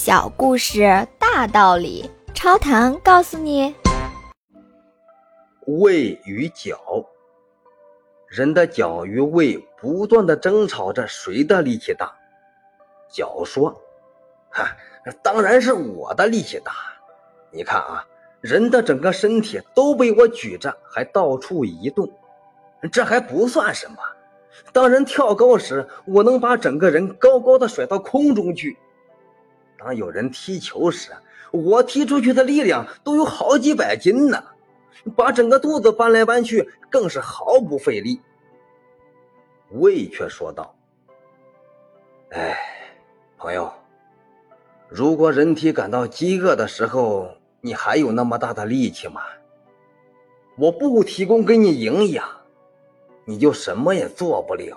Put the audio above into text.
小故事大道理，超糖告诉你：胃与脚，人的脚与胃不断的争吵着谁的力气大。脚说：“哈，当然是我的力气大。你看啊，人的整个身体都被我举着，还到处移动，这还不算什么。当人跳高时，我能把整个人高高的甩到空中去。”当有人踢球时，我踢出去的力量都有好几百斤呢，把整个肚子搬来搬去更是毫不费力。胃却说道：“哎，朋友，如果人体感到饥饿的时候，你还有那么大的力气吗？我不提供给你营养，你就什么也做不了。”